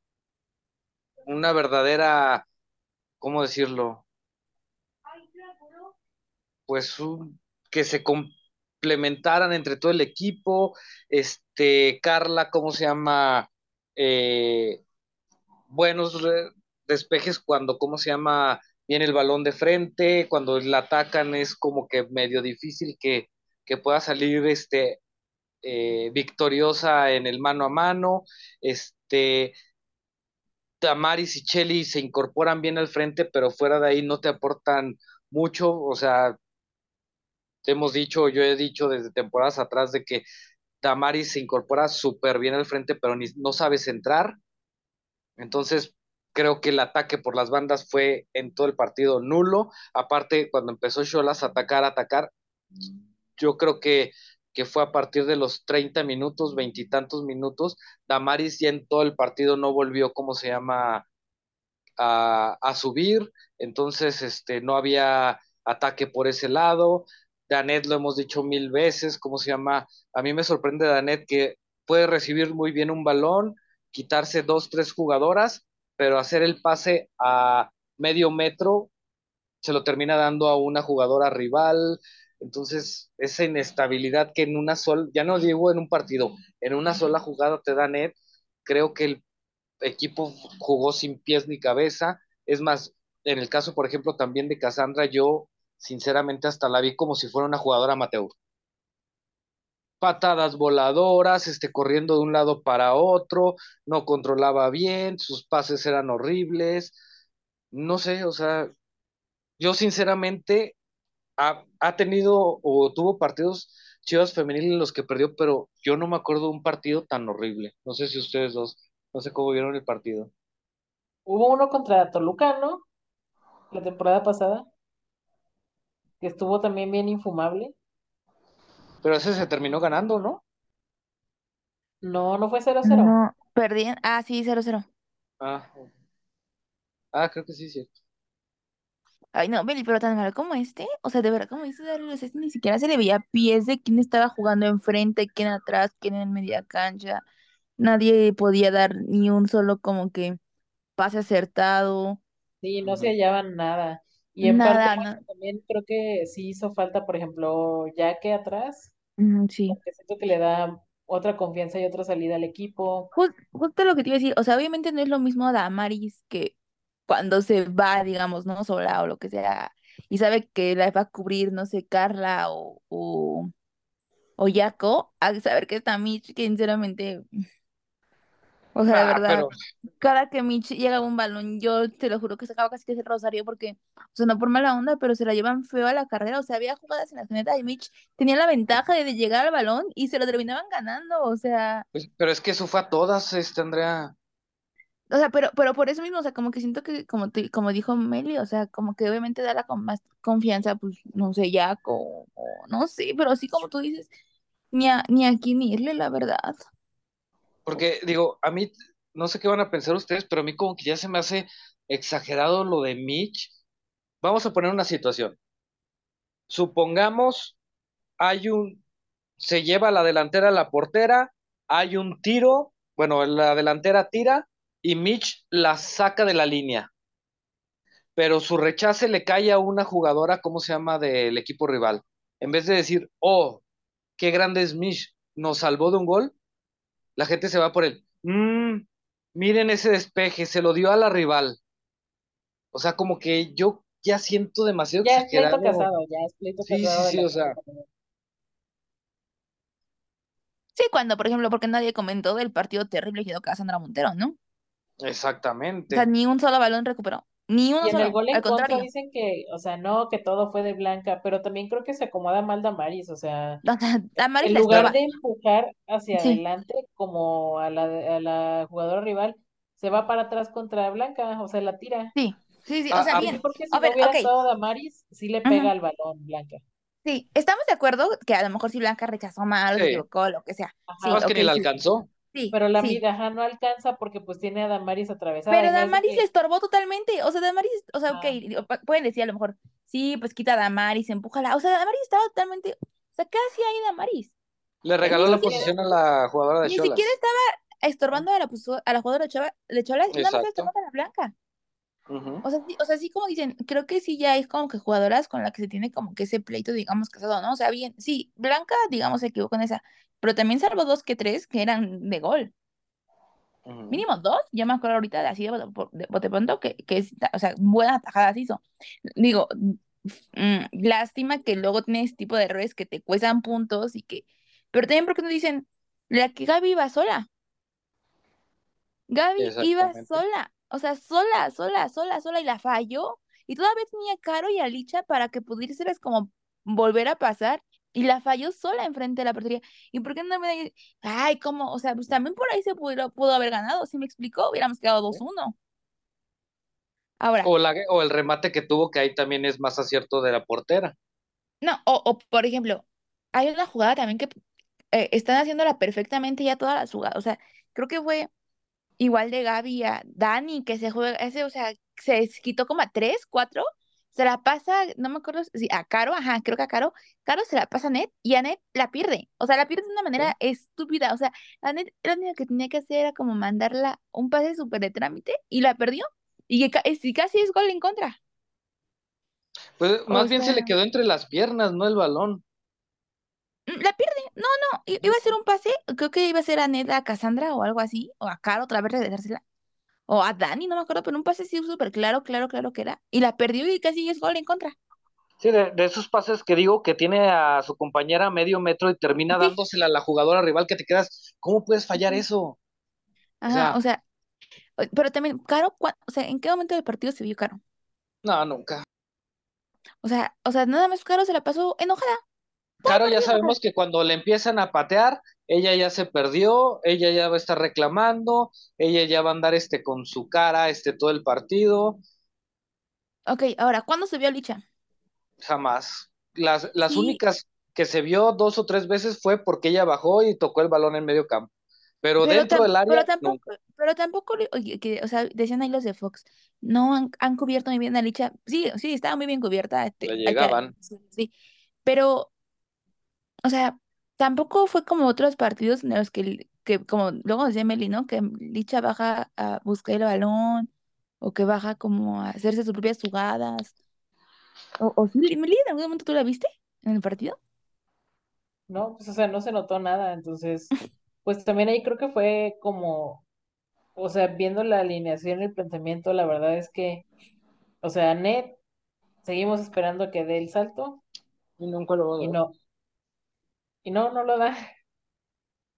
una verdadera, ¿cómo decirlo? Pues que se, implementaran entre todo el equipo, este, Carla, ¿cómo se llama? Eh, buenos despejes cuando, ¿cómo se llama? Viene el balón de frente, cuando la atacan es como que medio difícil que, que pueda salir este, eh, victoriosa en el mano a mano, este, Tamaris y Chelly se incorporan bien al frente, pero fuera de ahí no te aportan mucho, o sea, hemos dicho, yo he dicho desde temporadas atrás de que Damaris se incorpora súper bien al frente, pero ni, no sabe centrar. Entonces, Creo que el ataque por las bandas fue en todo el partido nulo. Aparte, cuando empezó Cholas a atacar, atacar, yo creo que, que fue a partir de los 30 minutos, veintitantos minutos. Damaris ya en todo el partido no volvió, ¿cómo se llama? A, a, subir. Entonces, este, no había ataque por ese lado. Danet lo hemos dicho mil veces, ¿cómo se llama? A mí me sorprende Danet que puede recibir muy bien un balón, quitarse dos, tres jugadoras, pero hacer el pase a medio metro se lo termina dando a una jugadora rival. Entonces, esa inestabilidad que en una sola, ya no digo en un partido, en una sola jugada te da net, creo que el equipo jugó sin pies ni cabeza. Es más, en el caso, por ejemplo, también de Cassandra, yo sinceramente hasta la vi como si fuera una jugadora amateur. Patadas voladoras, este, corriendo de un lado para otro, no controlaba bien, sus pases eran horribles. No sé, o sea, yo sinceramente ha, ha tenido o tuvo partidos Chivas femenil en los que perdió, pero yo no me acuerdo de un partido tan horrible. No sé si ustedes dos, no sé cómo vieron el partido. Hubo uno contra Toluca, ¿no? La temporada pasada que estuvo también bien infumable. Pero ese se terminó ganando, ¿no? No, no fue 0-0. No, perdí. Ah, sí, 0-0. Ah. ah, creo que sí, cierto. Ay, no, Beli, pero tan mal como este. O sea, de verdad, como dice Darío, este ni siquiera se le veía pies de quién estaba jugando enfrente, quién atrás, quién en media cancha. Nadie podía dar ni un solo como que pase acertado. Sí, no se hallaban nada. Y en Nada, parte no. también creo que sí hizo falta, por ejemplo, ya que atrás, Mm, sí. porque siento que le da otra confianza y otra salida al equipo. Jus- justo lo que te iba a decir, o sea, obviamente no es lo mismo Damaris que cuando se va, digamos, ¿no? Sola o lo que sea, y sabe que la va a cubrir, no sé, Carla o, o, o Yaco, a saber que está Mitch, que sinceramente, o sea, de Ah, verdad, pero cada que Mitch llega un balón, yo te lo juro que sacaba casi que ese rosario porque, o sea, no por mala onda, pero se la llevan feo a la carrera, o sea, había jugadas en la neta y Mitch tenía la ventaja de llegar al balón y se lo terminaban ganando, o sea... pues, pero es que eso fue a todas, este, Andrea. O sea, pero, pero por eso mismo, o sea, como que siento que, como te, como dijo Meli, o sea, como que obviamente da la con más confianza, pues, no sé, ya, o, o no sé, pero así como tú dices, ni a, ni a quién irle, la verdad. Porque digo, a mí, no sé qué van a pensar ustedes, pero a mí como que ya se me hace exagerado lo de Mitch. Vamos a poner una situación. Supongamos, hay un, se lleva la delantera a la portera, hay un tiro, bueno, la delantera tira y Mitch la saca de la línea, pero su rechace le cae a una jugadora, ¿cómo se llama?, del equipo rival. En vez de decir, oh, qué grande es Mitch, nos salvó de un gol, la gente se va por el, mmm, miren ese despeje, se lo dio a la rival. O sea, como que yo ya siento demasiado Ya es pleito casado, ya es pleito Sí, casado sí, sí, la o sea, Sí, cuando, por ejemplo, porque nadie comentó del partido terrible que dio Cassandra Montero, ¿no? O sea, exactamente. ni un solo balón recuperó, ni uno Y en el gol en al contra contrario. dicen que, o sea, no, que todo fue de Blanca, pero también creo que se acomoda mal Damaris, o sea, Damaris en lugar de empujar hacia Sí, adelante como a la, a la jugadora rival, se va para atrás contra Blanca, o sea, la tira. sí, sí, sí, o Ah, sea, bien. porque si A no ver, hubiera ok. estado Damaris, sí le pega al balón Blanca. Sí, estamos de acuerdo que a lo mejor si Blanca rechazó mal o se sí, equivocó, lo que sea. Sí, es que ni la sí, alcanzó. Sí, Pero la sí. no alcanza porque pues tiene a Damaris atravesada Pero Damaris le estorbó totalmente. O sea, Damaris, o sea, ok, ah, digo, pa- pueden decir a lo mejor, sí, pues quita a Damaris, empújala. O sea, Damaris estaba totalmente. O sea, ¿qué hacía ahí Damaris? Le regaló la pues siquiera, posición a la jugadora de ni siquiera Cholas. estaba estorbando a la, puso- a la jugadora de Chola, de Cholas, nada más estorbando a la Blanca. O sea, sí, o sea, sí como dicen, creo que sí ya es como que jugadoras con las que se tiene como que ese pleito, digamos, casado, ¿no? O sea, bien, sí, Blanca, digamos, se equivocó en esa, pero también salvó dos que tres que eran de gol. Mínimo dos, yo me acuerdo ahorita de así de, de pronto que, que es, o sea, buenas tajadas hizo. Digo, mm, lástima que luego tienes tipo de errores que te cuestan puntos y que, pero también porque no dicen, la que Gaby iba sola, Gaby iba sola, o sea, sola, sola, sola, sola y la falló y todavía tenía a Caro y a Licha para que pudieses como volver a pasar y la falló sola enfrente de la portería. ¿Y por qué no me ay, cómo? O sea, pues también por ahí se pudo, pudo haber ganado, si me explicó, hubiéramos quedado Sí. 2-1. Ahora. O, la, o el remate que tuvo, que ahí también es más acierto de la portera. No, o, o por ejemplo, hay una jugada también que eh, están haciéndola perfectamente ya todas las jugadas. O sea, creo que fue igual de Gaby a Dani, que se juega, ese, o sea, se quitó como a tres, cuatro, se la pasa, no me acuerdo si a Caro, ajá, creo que a Caro, Caro se la pasa a Net y a Net la pierde, o sea, la pierde de una manera estúpida, o sea, a Net lo único que tenía que hacer era como mandarla un pase súper de trámite y la perdió, y, que, casi es gol en contra. Pues más bien se le quedó entre las piernas, no el balón. Mm, la pierde, no, no, iba a ser un pase, creo que iba a ser a Ned a Cassandra o algo así, o a Caro otra vez regresársela, o a Dani, no me acuerdo, pero un pase sí súper claro, claro, claro que era, y la perdió y casi es gol en contra. Sí, de, esos pases que digo que tiene a su compañera a medio metro y termina dándosela a la jugadora rival que te quedas, ¿cómo puedes fallar eso? Ajá, o sea, pero también, Caro, o sea, ¿en qué momento del partido se vio Caro? No, nunca. O sea, o sea, nada más Caro se la pasó enojada. Caro ya sabemos que cuando le empiezan a patear, ella ya se perdió, ella ya va a estar reclamando, ella ya va a andar este con su cara este todo el partido. Ok, ahora, ¿cuándo se vio Licha? Jamás. Las, las únicas que se vio dos o tres veces fue porque ella bajó y tocó el balón en medio campo. Pero, dentro del área. Pero tampoco, pero tampoco o sea, decían ahí los de Fox, no han, cubierto muy bien a Licha. Sí, sí, estaba muy bien cubierta. Este, Le llegaban. sí, pero o sea, tampoco fue como otros partidos en los que, que como luego decía Meli, ¿no? Que Licha baja a buscar el balón o que baja como a hacerse sus propias jugadas. O, o Meli, ¿en algún momento tú la viste en el partido? No, pues o sea, no se notó nada, entonces, pues también ahí creo que fue como, o sea, viendo la alineación y el planteamiento, la verdad es que, o sea, Ned, seguimos esperando a que dé el salto. Y nunca lo va Y no, y no, no lo da.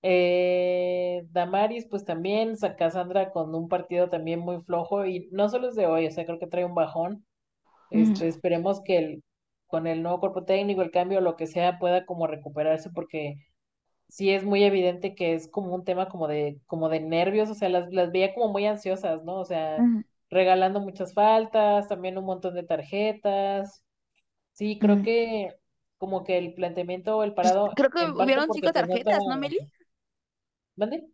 Eh, Damaris, pues también, Cassandra con un partido también muy flojo y no solo es de hoy, o sea, creo que trae un bajón. Este, esperemos que el, con el nuevo cuerpo técnico, el cambio, lo que sea, pueda como recuperarse porque sí es muy evidente que es como un tema como de, como de nervios, o sea, las, las veía como muy ansiosas, ¿no? O sea, regalando muchas faltas, también un montón de tarjetas. Sí, creo que como que el planteamiento o el pues, parado. Creo que hubieron cinco tarjetas, ¿no, Meli? ¿Dónde?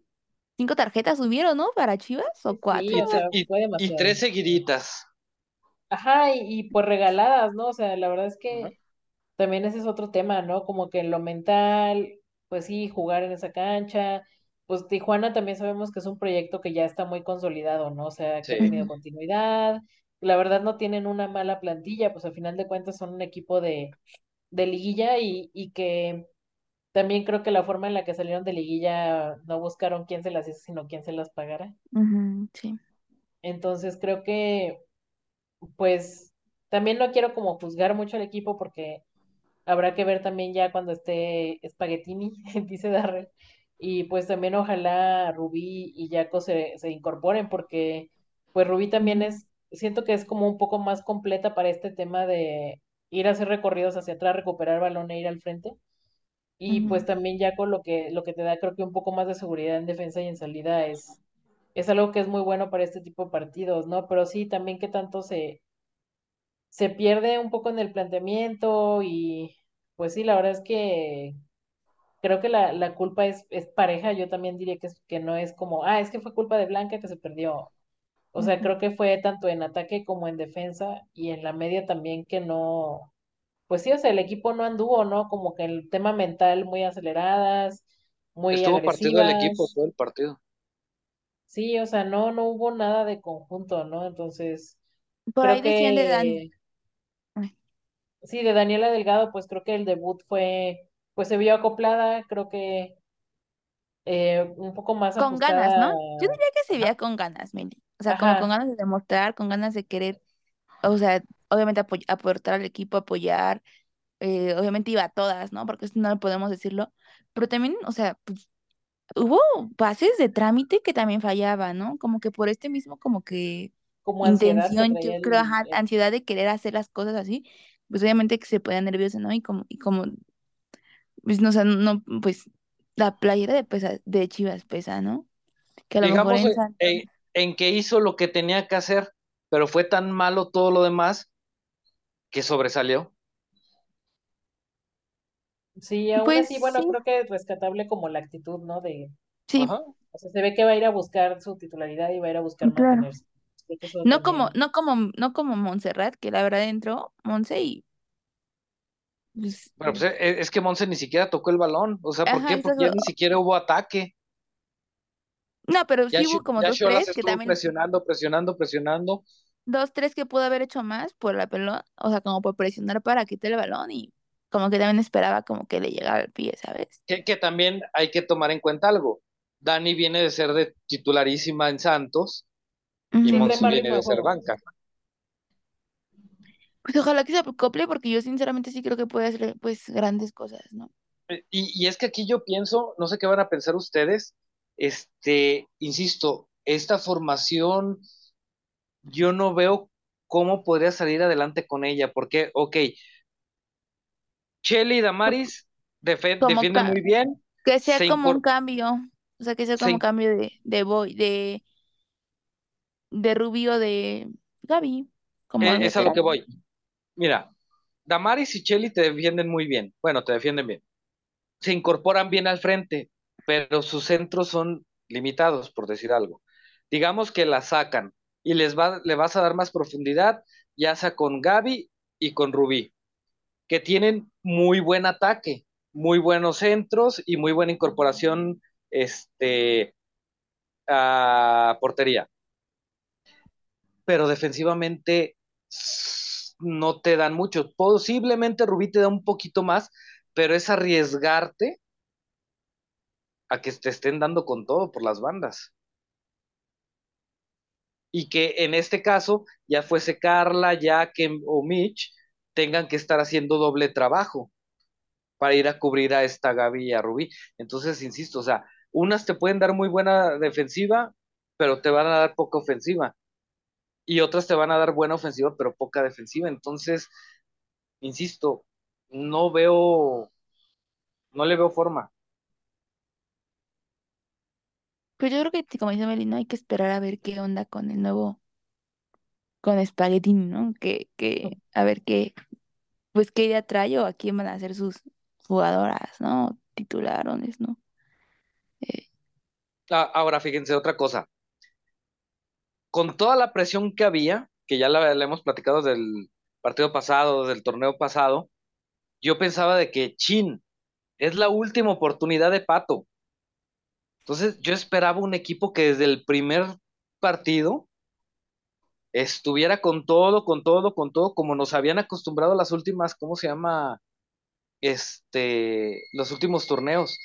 Cinco tarjetas hubieron, ¿no? Para Chivas o cuatro. Sí, o sea, y, tres seguiditas. Ajá, y, pues regaladas, ¿no? O sea, la verdad es que también ese es otro tema, ¿no? Como que en lo mental, pues sí, jugar en esa cancha. Pues Tijuana también sabemos que es un proyecto que ya está muy consolidado, ¿no? O sea, que ha tenido continuidad. La verdad no tienen una mala plantilla, pues al final de cuentas son un equipo de, de liguilla y, y que también creo que la forma en la que salieron de liguilla no buscaron quién se las hizo, sino quién se las pagara. sí. Entonces creo que, pues, también no quiero como juzgar mucho al equipo porque habrá que ver también ya cuando esté Spaghettini, *laughs* dice Darrell. Y pues también ojalá Rubí y Jaco se, se incorporen porque pues Rubí también es, siento que es como un poco más completa para este tema de ir a hacer recorridos hacia atrás, recuperar balón e ir al frente. Y pues también ya con lo que, lo que te da creo que un poco más de seguridad en defensa y en salida es, es algo que es muy bueno para este tipo de partidos, ¿no? Pero sí, también que tanto se, se pierde un poco en el planteamiento y pues sí, la verdad es que creo que la, la culpa es, es pareja, yo también diría que, es, que no es como, ah, es que fue culpa de Blanca que se perdió. O sea, creo que fue tanto en ataque como en defensa y en la media también que no, pues sí, o sea, el equipo no anduvo, ¿no? Como que el tema mental muy aceleradas, muy Estuvo partido del equipo todo el partido. Sí, o sea, no, no hubo nada de conjunto, ¿no? Entonces, Por ahí decían de Dani. Sí, de Daniela Delgado, pues creo que el debut fue, pues se vio acoplada, creo que eh, un poco más Con ganas, ¿no? Yo diría que se veía con ganas, Meli. O sea, como con ganas de demostrar, con ganas de querer, o sea, obviamente aportar al equipo, apoyar, eh, obviamente iba a todas, ¿no? Porque esto no podemos decirlo, pero también, o sea, pues, hubo pases de trámite que también fallaban, ¿no? Como que por este mismo, como que como intención, yo creo, ansiedad de querer hacer las cosas así, pues obviamente que se puede nervioso, ¿no? Y como, y como, pues no, o sea, no, pues la playera de, pesa, de Chivas pesa, ¿no? Que a lo mejor en, en, que hizo lo que tenía que hacer, pero fue tan malo todo lo demás que sobresalió. Sí, aún Pues así, bueno, sí. creo que es rescatable como la actitud, ¿no? De, Sí, Ajá. o sea, se ve que va a ir a buscar su titularidad y va a ir a buscar claro. mantenerse. No como, no como, no como Montserrat, que la verdad entró Monse y pues, Pero pues, e- es que Monse ni siquiera tocó el balón. O sea, ¿por ajá, qué? Porque ya ni siquiera hubo ataque. No, pero Ya, sí hubo como ya dos, tres que también, presionando, presionando, presionando. dos, tres que pudo haber hecho más por la pelota, o sea, como por presionar para quitar el balón y como que también esperaba como que le llegara al pie, ¿sabes? Que, que también hay que tomar en cuenta algo. Dani viene de ser de titularísima en Santos y más viene de ser banca. Pues ojalá que se acople porque yo sinceramente sí creo que puede hacer pues grandes cosas, ¿no? Eh, Y, y es que aquí yo pienso, no sé qué van a pensar ustedes, este, insisto, esta formación yo no veo cómo podría salir adelante con ella, porque, ok, Shelly y Damaris defienden muy bien, que sea se, como un cambio, o sea, que sea se como in- cambio de, de Boy, de, de Rubio de Gaby, como eh, es a lo que voy. Mira, Damaris y Shelly te defienden muy bien, bueno, te defienden bien, se incorporan bien al frente, pero sus centros son limitados, por decir algo. Digamos que la sacan y les va, le vas a dar más profundidad, ya sea con Gaby y con Rubí, que tienen muy buen ataque, muy buenos centros y muy buena incorporación este, a portería. Pero defensivamente no te dan mucho. Posiblemente Rubí te da un poquito más, pero es arriesgarte a que te estén dando con todo por las bandas. Y que en este caso, ya fuese Carla, Jack o Mitch, tengan que estar haciendo doble trabajo para ir a cubrir a esta Gaby y a Rubí. Entonces, insisto, o sea, unas te pueden dar muy buena defensiva, pero te van a dar poca ofensiva. Y otras te van a dar buena ofensiva, pero poca defensiva. Entonces, insisto, no veo, no le veo forma. Pues yo creo que como dice Melina, hay que esperar a ver qué onda con el nuevo, con Spaghetti, ¿no? Que, que, a ver qué, pues qué idea trae o a quién van a ser sus jugadoras, ¿no? Titularones, ¿no? Eh, Ah, ahora, fíjense, otra cosa. Con toda la presión que había, que ya la hemos platicado del partido pasado, del torneo pasado, yo pensaba de que, chin, es la última oportunidad de Pato. Entonces yo esperaba un equipo que desde el primer partido estuviera con todo, con todo, con todo, como nos habían acostumbrado las últimas, ¿cómo se llama? Este, los últimos torneos,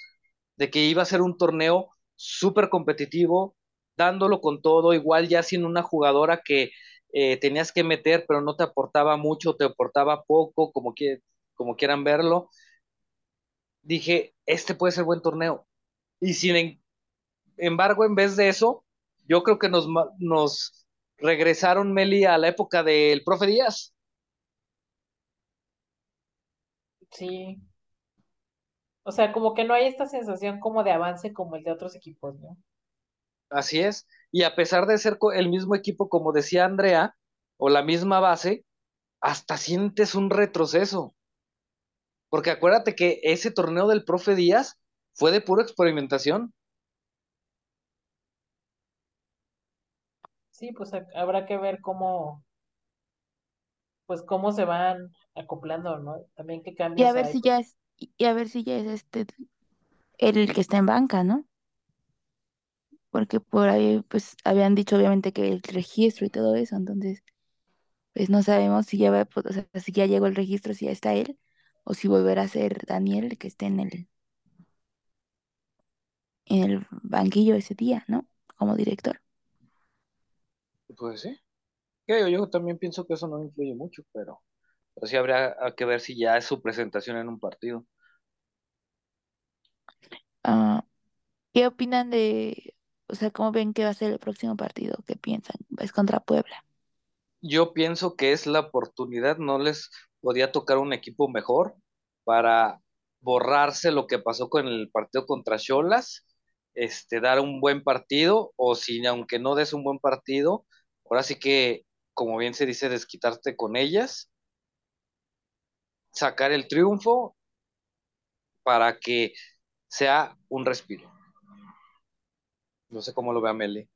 de que iba a ser un torneo súper competitivo, dándolo con todo, igual ya sin una jugadora que eh, tenías que meter, pero no te aportaba mucho, te aportaba poco, como, que, como quieran verlo. Dije, este puede ser buen torneo. Y sin embargo, en vez de eso, yo creo que nos, nos regresaron, Meli, a la época del profe Díaz. Sí. O sea, como que no hay esta sensación como de avance como el de otros equipos, ¿no? Así es. Y a pesar de ser el mismo equipo, como decía Andrea, o la misma base, hasta sientes un retroceso. Porque acuérdate que ese torneo del profe Díaz fue de pura experimentación. Sí, pues habrá que ver cómo, pues cómo se van acoplando, ¿no? También qué y a cambios ver hay. si ya es, y a ver si ya es este el que está en banca, ¿no? Porque por ahí pues habían dicho obviamente que el registro y todo eso, entonces pues no sabemos si ya va, pues, o sea, si ya llegó el registro, si ya está él, o si volverá a ser Daniel el que esté en el, en el banquillo ese día, ¿no? Como director. Pues sí. Yo, yo también pienso que eso no influye mucho, pero, pero sí habría que ver si ya es su presentación en un partido. Ah, ¿qué opinan de, o sea, cómo ven que va a ser el próximo partido? ¿Qué piensan? Es contra Puebla. Yo pienso que es la oportunidad, no les podía tocar un equipo mejor para borrarse lo que pasó con el partido contra Cholas, este, dar un buen partido, o si aunque no des un buen partido, ahora sí que como bien se dice, desquitarte con ellas, sacar el triunfo para que sea un respiro. No sé cómo lo vea Meli.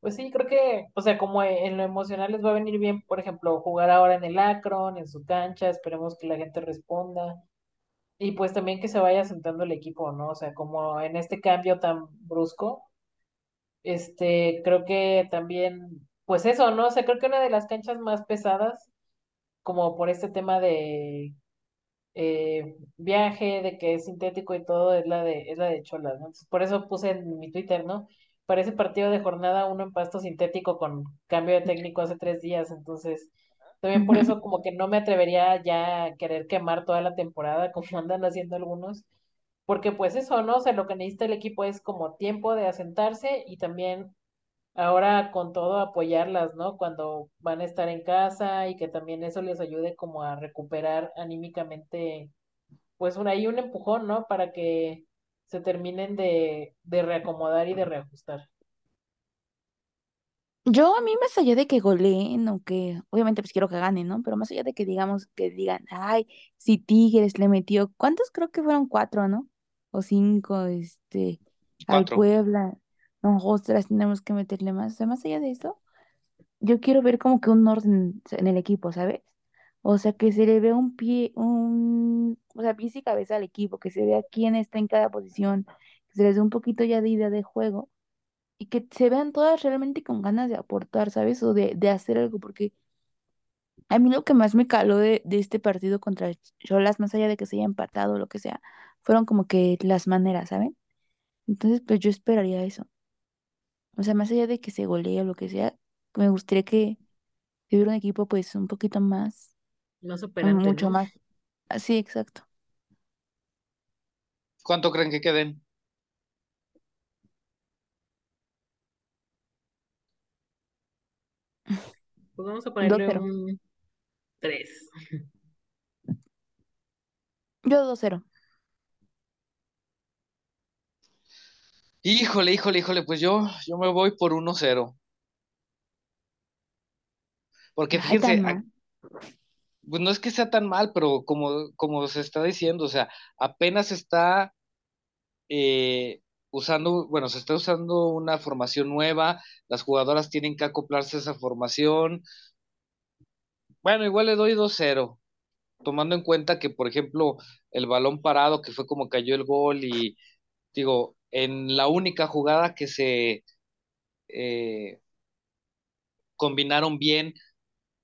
Pues sí, creo que, o sea, como en lo emocional les va a venir bien, por ejemplo, jugar ahora en el Akron, en su cancha, esperemos que la gente responda. Y pues también que se vaya sentando el equipo, ¿no? O sea, como en este cambio tan brusco, este, creo que también, pues eso, ¿no? O sea, creo que una de las canchas más pesadas, como por este tema de eh, viaje, de que es sintético y todo, es la de, es la de Cholas, ¿no? Entonces, por eso puse en mi Twitter, ¿no? Parece partido de jornada uno en pasto sintético con cambio de técnico hace tres días, entonces también por eso como que no me atrevería ya a querer quemar toda la temporada *laughs* como andan haciendo algunos, porque pues eso, ¿no? O sea, lo que necesita el equipo es como tiempo de asentarse y también ahora con todo apoyarlas, ¿no? Cuando van a estar en casa y que también eso les ayude como a recuperar anímicamente, pues un, ahí un empujón, ¿no? Para que se terminen de, de reacomodar y de reajustar. Yo a mí más allá de que goleen o que obviamente pues quiero que ganen, ¿no? Pero más allá de que digamos que digan, ay, si Tigres le metió, ¿cuántos creo que fueron cuatro, ¿no? O cinco, este, al Puebla. No, ostras, tenemos que meterle más. O sea, más allá de eso, yo quiero ver como que un orden en el equipo, ¿sabes? O sea, que se le vea un pie, un, o sea, pies y cabeza al equipo, que se vea quién está en cada posición, que se les dé un poquito ya de idea de juego y que se vean todas realmente con ganas de aportar, ¿sabes? O de, de hacer algo, porque a mí lo que más me caló de, de este partido contra Cholas, más allá de que se haya empatado o lo que sea, fueron como que las maneras, ¿saben? Entonces, pues yo esperaría eso. O sea, más allá de que se golee o lo que sea, me gustaría que, hubiera un equipo pues un poquito más, más operante, mucho más. Así, exacto. ¿Cuánto creen que queden? *laughs* Pues vamos a ponerle un 3. Yo 2-0. Híjole, híjole, híjole, pues yo, yo me voy por 1-0. Porque fíjense, pues no es que sea tan mal, pero como, como se está diciendo, o sea, apenas está eh, usando, bueno, se está usando una formación nueva, las jugadoras tienen que acoplarse a esa formación. Bueno, igual le doy 2-0, tomando en cuenta que, por ejemplo, el balón parado, que fue como cayó el gol y digo, en la única jugada que se eh, combinaron bien,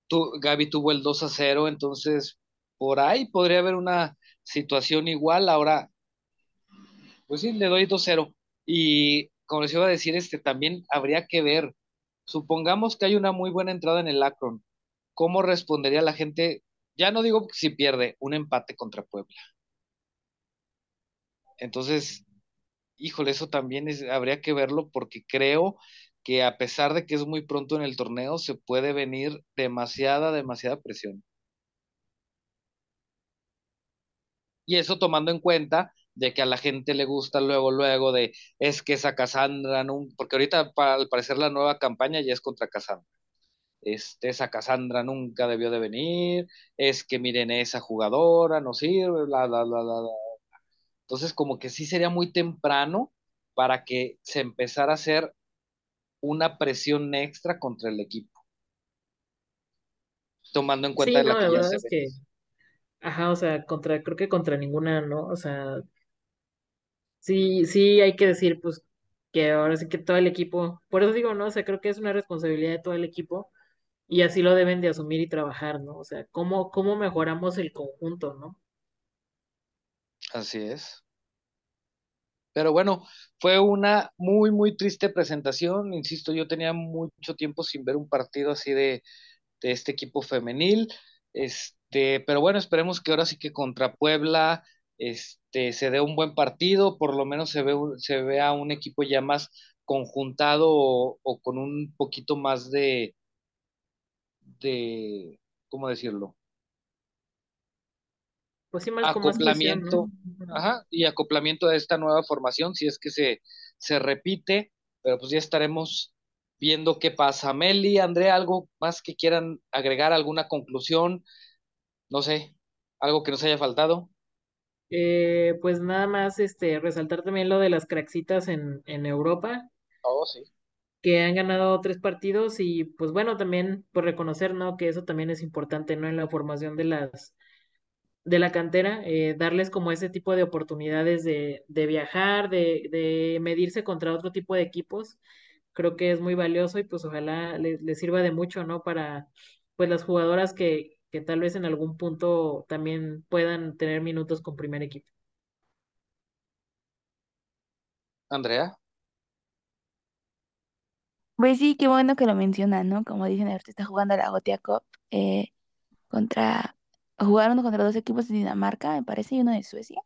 tu, Gaby tuvo el 2 a 0, entonces por ahí podría haber una situación igual. Ahora, pues sí, le doy 2-0. Y como les iba a decir, este también habría que ver, supongamos que hay una muy buena entrada en el Akron, ¿cómo respondería la gente? Ya no digo si pierde, un empate contra Puebla. Entonces, híjole, eso también es, habría que verlo porque creo que a pesar de que es muy pronto en el torneo, se puede venir demasiada, demasiada presión. Y eso tomando en cuenta de que a la gente le gusta luego, luego de, es que esa Cassandra, porque ahorita al parecer la nueva campaña ya es contra Cassandra. Este, esa Cassandra nunca debió de venir, es que miren, esa jugadora no sirve, bla, bla, bla, bla, bla. Entonces, como que sí sería muy temprano para que se empezara a hacer una presión extra contra el equipo. Tomando en cuenta la, que ya se es que, ajá, o sea, contra, creo que contra ninguna, ¿no? O sea, sí, sí hay que decir, pues, que ahora sí que todo el equipo, por eso digo, ¿no? O sea, creo que es una responsabilidad de todo el equipo y así lo deben de asumir y trabajar, ¿no? O sea, cómo, cómo mejoramos el conjunto, ¿no? Así es. Pero bueno, fue una muy, muy triste presentación. Insisto, yo tenía mucho tiempo sin ver un partido así de, de este equipo femenil. Este, pero bueno, esperemos que ahora sí que contra Puebla este, se dé un buen partido, por lo menos se, ve, se vea un equipo ya más conjuntado o, o con un poquito más de, de, ¿cómo decirlo? Pues acoplamiento, ajá, y acoplamiento a esta nueva formación, si es que se, se repite, pero pues ya estaremos viendo qué pasa. Meli, Andrea, ¿algo más que quieran agregar? ¿Alguna conclusión? No sé, algo que nos haya faltado. Eh, pues nada más este, resaltar también lo de las craxitas en, en Europa. Oh, sí. Que han ganado tres partidos y pues bueno, también por reconocer, ¿no? Que eso también es importante, ¿no? En la formación de las de la cantera, eh, darles como ese tipo de oportunidades de, de viajar, de, de, medirse contra otro tipo de equipos, creo que es muy valioso y pues ojalá les, les sirva de mucho, ¿no? Para pues las jugadoras que, que tal vez en algún punto también puedan tener minutos con primer equipo. Andrea. Pues sí, qué bueno que lo mencionan, ¿no? Como dicen, ahorita está jugando la Gotia Cup eh, contra jugaron contra dos equipos de Dinamarca, me parece, y uno de Suecia.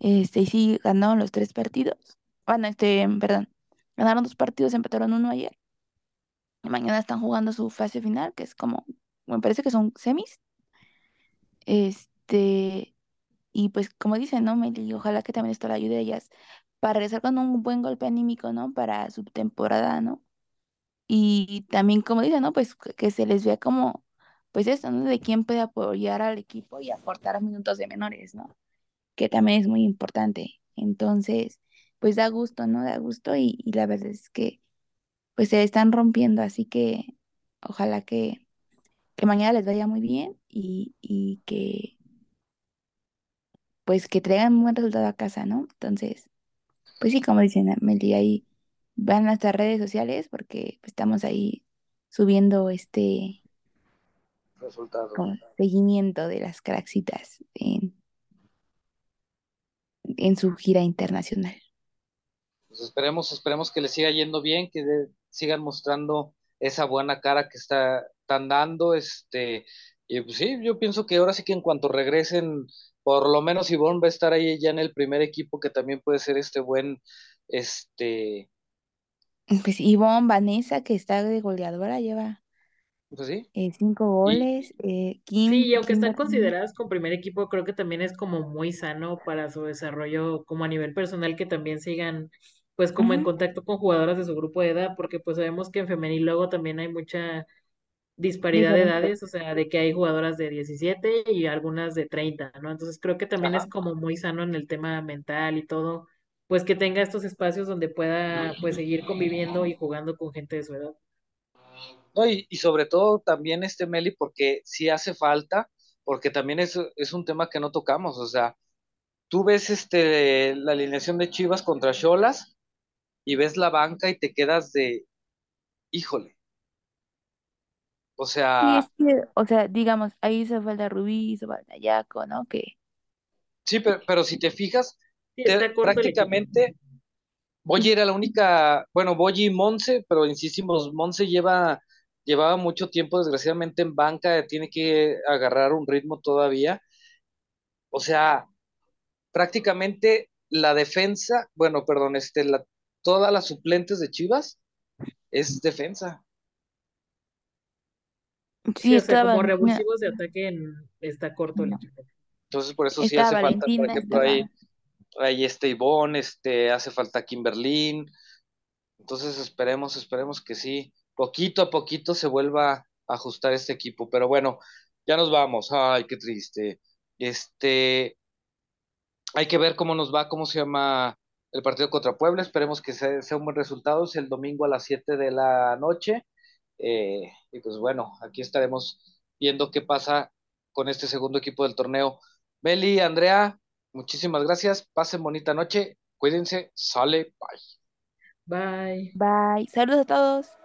Este, y sí, ganaron los tres partidos. Bueno, este, perdón, ganaron dos partidos, empataron uno ayer. Y mañana están jugando su fase final, que es como, me parece que son semis. Este, y pues como dicen, ¿no, Meli? Ojalá que también esto le ayude ellas para regresar con un buen golpe anímico, ¿no? Para su temporada, ¿no? Y también, como dicen, ¿no? Pues que se les vea como pues esto, ¿no? De quién puede apoyar al equipo y aportar minutos de menores, ¿no? Que también es muy importante. Entonces, pues da gusto, ¿no? Da gusto y, la verdad es que pues se están rompiendo, así que ojalá que, que mañana les vaya muy bien y, y que pues que traigan un buen resultado a casa, ¿no? Entonces, pues sí, como dicen Meli, ahí van a nuestras redes sociales porque pues, estamos ahí subiendo este con seguimiento de las craxitas en, en su gira internacional. Pues esperemos, esperemos que les siga yendo bien, que sigan mostrando esa buena cara que está, están dando, este, y pues sí, yo pienso que ahora sí que en cuanto regresen, por lo menos Ivonne va a estar ahí ya en el primer equipo, que también puede ser este buen, este... Pues Ivonne, Vanessa, que está de goleadora, lleva pues sí. Eh, cinco goles. Eh, sí, y aunque están consideradas con primer equipo, creo que también es como muy sano para su desarrollo como a nivel personal que también sigan pues como en contacto con jugadoras de su grupo de edad, porque pues sabemos que en femenil luego también hay mucha disparidad de edades, o sea, de que hay jugadoras de 17 y algunas de 30, ¿no? Entonces creo que también es como muy sano en el tema mental y todo, pues que tenga estos espacios donde pueda pues seguir conviviendo y jugando con gente de su edad. No, y, sobre todo también este Meli, porque sí hace falta, porque también es, es un tema que no tocamos, o sea, tú ves este, la alineación de Chivas contra Cholas y ves la banca y te quedas de, híjole. O sea... Sí, es que, o sea, digamos, ahí se falta Rubí, se falta Yaco, ¿no? Que... Sí, pero, pero si te fijas, prácticamente Boyi era la única, bueno, Boyi y Monse, pero insistimos, Monse lleva llevaba mucho tiempo desgraciadamente en banca, tiene que agarrar un ritmo todavía. O sea, prácticamente la defensa, bueno, perdón, este, la, todas las suplentes de Chivas es defensa. Sí, o sea, como revulsivos de ataque está corto el equipo. Entonces, por eso sí hace falta, por ejemplo, ahí, ahí este Ivonne, este, hace falta Kimberlín. Entonces, esperemos, esperemos que sí poquito a poquito se vuelva a ajustar este equipo. Pero bueno, ya nos vamos. Ay, qué triste. Este, hay que ver cómo nos va, cómo se llama el partido contra Puebla. Esperemos que sea, un buen resultado. Es el domingo a las 7 de la noche. Eh, y pues bueno, aquí estaremos viendo qué pasa con este segundo equipo del torneo. Meli, Andrea, muchísimas gracias. Pasen bonita noche. Cuídense. Sale. Bye. Bye. Bye. Saludos a todos.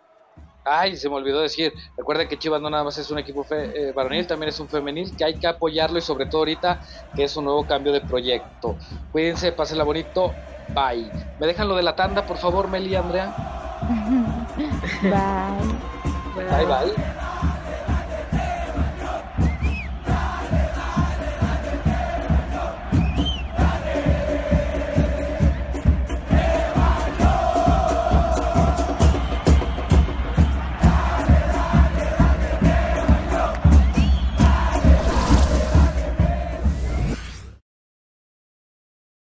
Ay, se me olvidó decir, recuerden que Chivas no nada más es un equipo eh, varonil, también es un femenil, que hay que apoyarlo y sobre todo ahorita que es un nuevo cambio de proyecto. Cuídense, pásenla bonito, bye. ¿Me dejan lo de la tanda, por favor, Meli y Andrea? *laughs* *laughs* bye. Bye, bye.